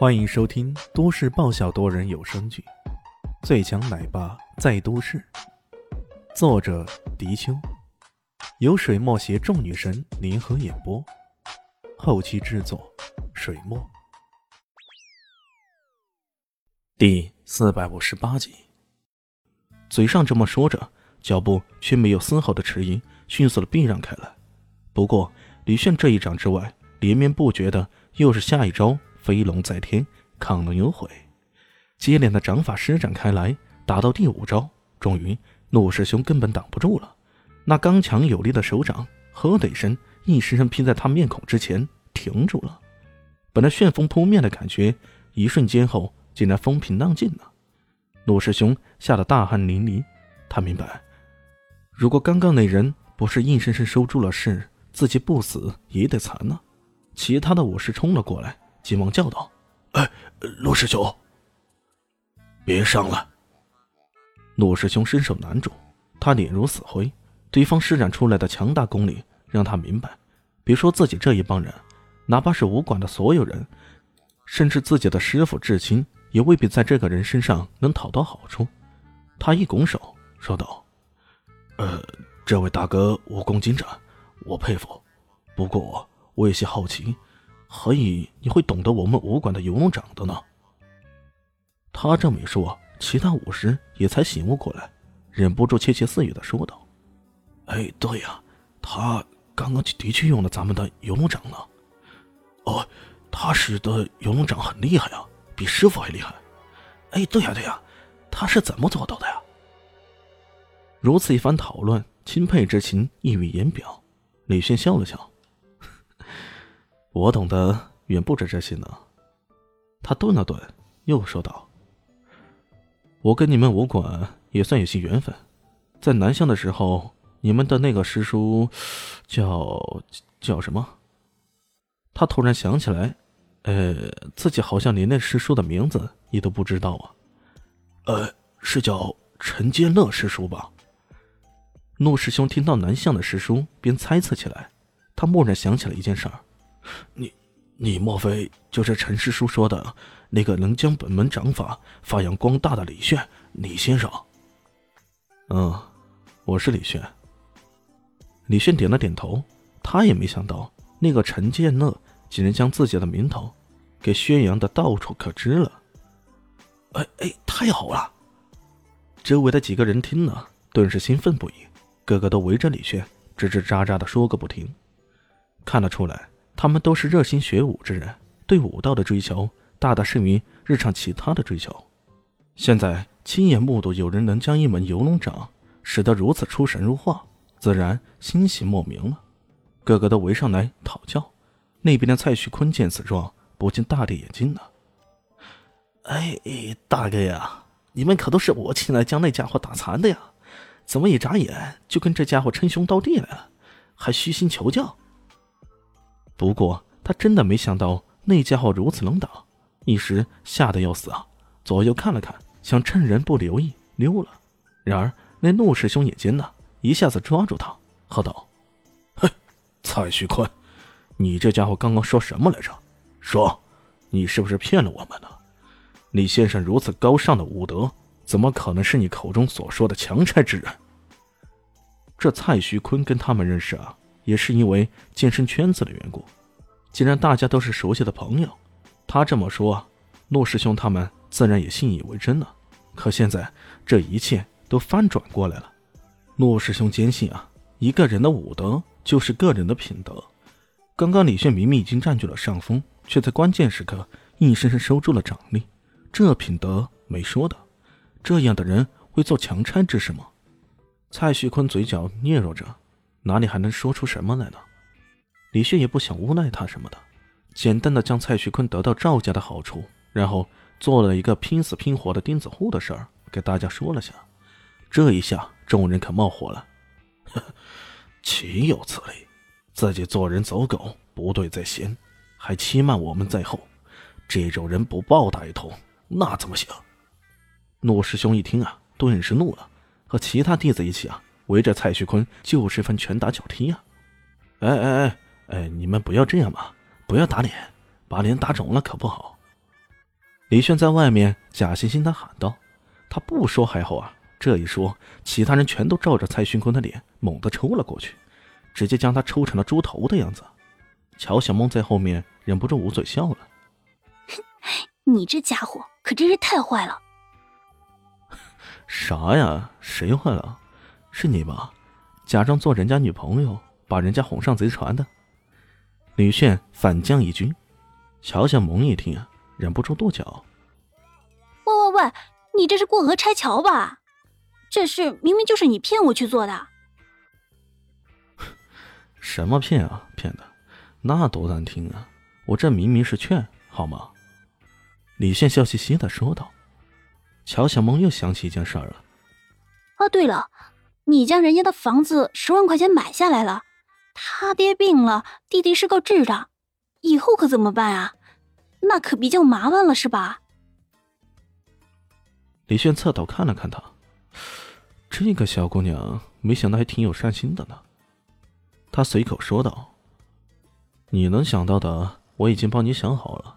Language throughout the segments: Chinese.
欢迎收听都市爆笑多人有声剧《最强奶爸在都市》，作者：迪秋，由水墨携众女神联合演播，后期制作：水墨。第四百五十八集，嘴上这么说着，脚步却没有丝毫的迟疑，迅速的避让开来。不过李炫这一掌之外，连绵不绝的又是下一招。飞龙在天，亢龙有悔。接连的掌法施展开来，打到第五招，终于，陆师兄根本挡不住了。那刚强有力的手掌，呵的一声，硬生生劈在他面孔之前，停住了。本来旋风扑面的感觉，一瞬间后，竟然风平浪静了。陆师兄吓得大汗淋漓。他明白，如果刚刚那人不是硬生生收住了势，自己不死也得残了。其他的武士冲了过来。急忙叫道：“哎，陆师兄，别上了。”陆师兄伸手拦住，他脸如死灰。对方施展出来的强大功力，让他明白，别说自己这一帮人，哪怕是武馆的所有人，甚至自己的师傅至亲，也未必在这个人身上能讨到好处。他一拱手说道：“呃，这位大哥武功精湛，我佩服。不过我有些好奇。”何以你会懂得我们武馆的游龙掌的呢？他这么一说，其他武师也才醒悟过来，忍不住窃窃私语的说道：“哎，对呀，他刚刚的确用了咱们的游龙掌呢。哦，他使的游龙掌很厉害啊，比师傅还厉害。哎，对呀对呀，他是怎么做到的呀？”如此一番讨论，钦佩之情溢于言表。李轩笑了笑。我懂得远不止这些呢。他顿了顿，又说道：“我跟你们武馆也算有些缘分，在南乡的时候，你们的那个师叔叫叫什么？”他突然想起来，呃，自己好像连那师叔的名字也都不知道啊。呃，是叫陈坚乐师叔吧？陆师兄听到南向的师叔，便猜测起来。他蓦然想起了一件事儿。你，你莫非就是陈师叔说的那个能将本门掌法发扬光大的李炫李先生？嗯，我是李炫。李炫点了点头，他也没想到那个陈建乐竟然将自己的名头给宣扬的到处可知了。哎哎，太好了！周围的几个人听了，顿时兴奋不已，个个都围着李炫吱吱喳喳的说个不停。看得出来。他们都是热心学武之人，对武道的追求大大胜于日常其他的追求。现在亲眼目睹有人能将一门游龙掌使得如此出神入化，自然欣喜莫名了，个个都围上来讨教。那边的蔡徐坤见此状，不禁大跌眼镜了。哎，大哥呀，你们可都是我请来将那家伙打残的呀，怎么一眨眼就跟这家伙称兄道弟来了，还虚心求教？不过他真的没想到那家伙如此能打，一时吓得要死啊！左右看了看，想趁人不留意溜了。然而那陆师兄眼尖呢，一下子抓住他，喝道：“嘿，蔡徐坤，你这家伙刚刚说什么来着？说，你是不是骗了我们呢？李先生如此高尚的武德，怎么可能是你口中所说的强拆之人？”这蔡徐坤跟他们认识啊。也是因为健身圈子的缘故，既然大家都是熟悉的朋友，他这么说，陆师兄他们自然也信以为真了。可现在这一切都翻转过来了，陆师兄坚信啊，一个人的武德就是个人的品德。刚刚李炫明明已经占据了上风，却在关键时刻硬生生收住了掌力，这品德没说的。这样的人会做强拆之事吗？蔡徐坤嘴角嗫嚅着。哪里还能说出什么来呢？李炫也不想诬赖他什么的，简单的将蔡徐坤得到赵家的好处，然后做了一个拼死拼活的钉子户的事儿，给大家说了下。这一下，众人可冒火了，岂有此理！自己做人走狗，不对在先，还欺瞒我们在后，这种人不暴打一通，那怎么行？陆师兄一听啊，顿时怒了，和其他弟子一起啊。围着蔡徐坤就是份拳打脚踢呀！哎哎哎哎，你们不要这样嘛，不要打脸，把脸打肿了可不好。李炫在外面假惺惺的喊道：“他不说还好啊，这一说，其他人全都照着蔡徐坤的脸猛地抽了过去，直接将他抽成了猪头的样子。”乔小梦在后面忍不住捂嘴笑了：“ 你这家伙可真是太坏了！”“ 啥呀？谁坏了？是你吧？假装做人家女朋友，把人家哄上贼船的。”李炫反将一军。乔小萌一听啊。忍不住跺脚。喂喂喂，你这是过河拆桥吧？这事明明就是你骗我去做的。什么骗啊？骗的，那多难听啊！我这明明是劝，好吗？李炫笑嘻嘻的说道。乔小萌又想起一件事儿了。啊，对了，你将人家的房子十万块钱买下来了，他爹病了，弟弟是个智障，以后可怎么办啊？那可比较麻烦了，是吧？李炫侧头看了看他，这个小姑娘没想到还挺有善心的呢。他随口说道：“你能想到的，我已经帮你想好了。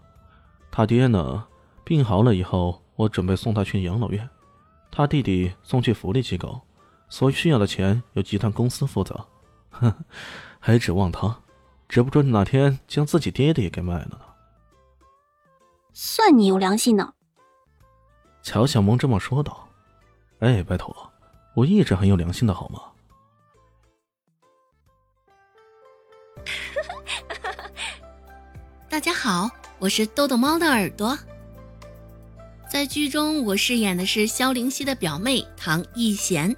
他爹呢，病好了以后，我准备送他去养老院；他弟弟送去福利机构，所需要的钱由集团公司负责。哼，还指望他，指不准哪天将自己爹爹也给卖了呢。”算你有良心呢，乔小萌这么说道。“哎，拜托，我一直很有良心的好吗？” 大家好，我是豆豆猫的耳朵。在剧中，我饰演的是萧灵溪的表妹唐艺贤。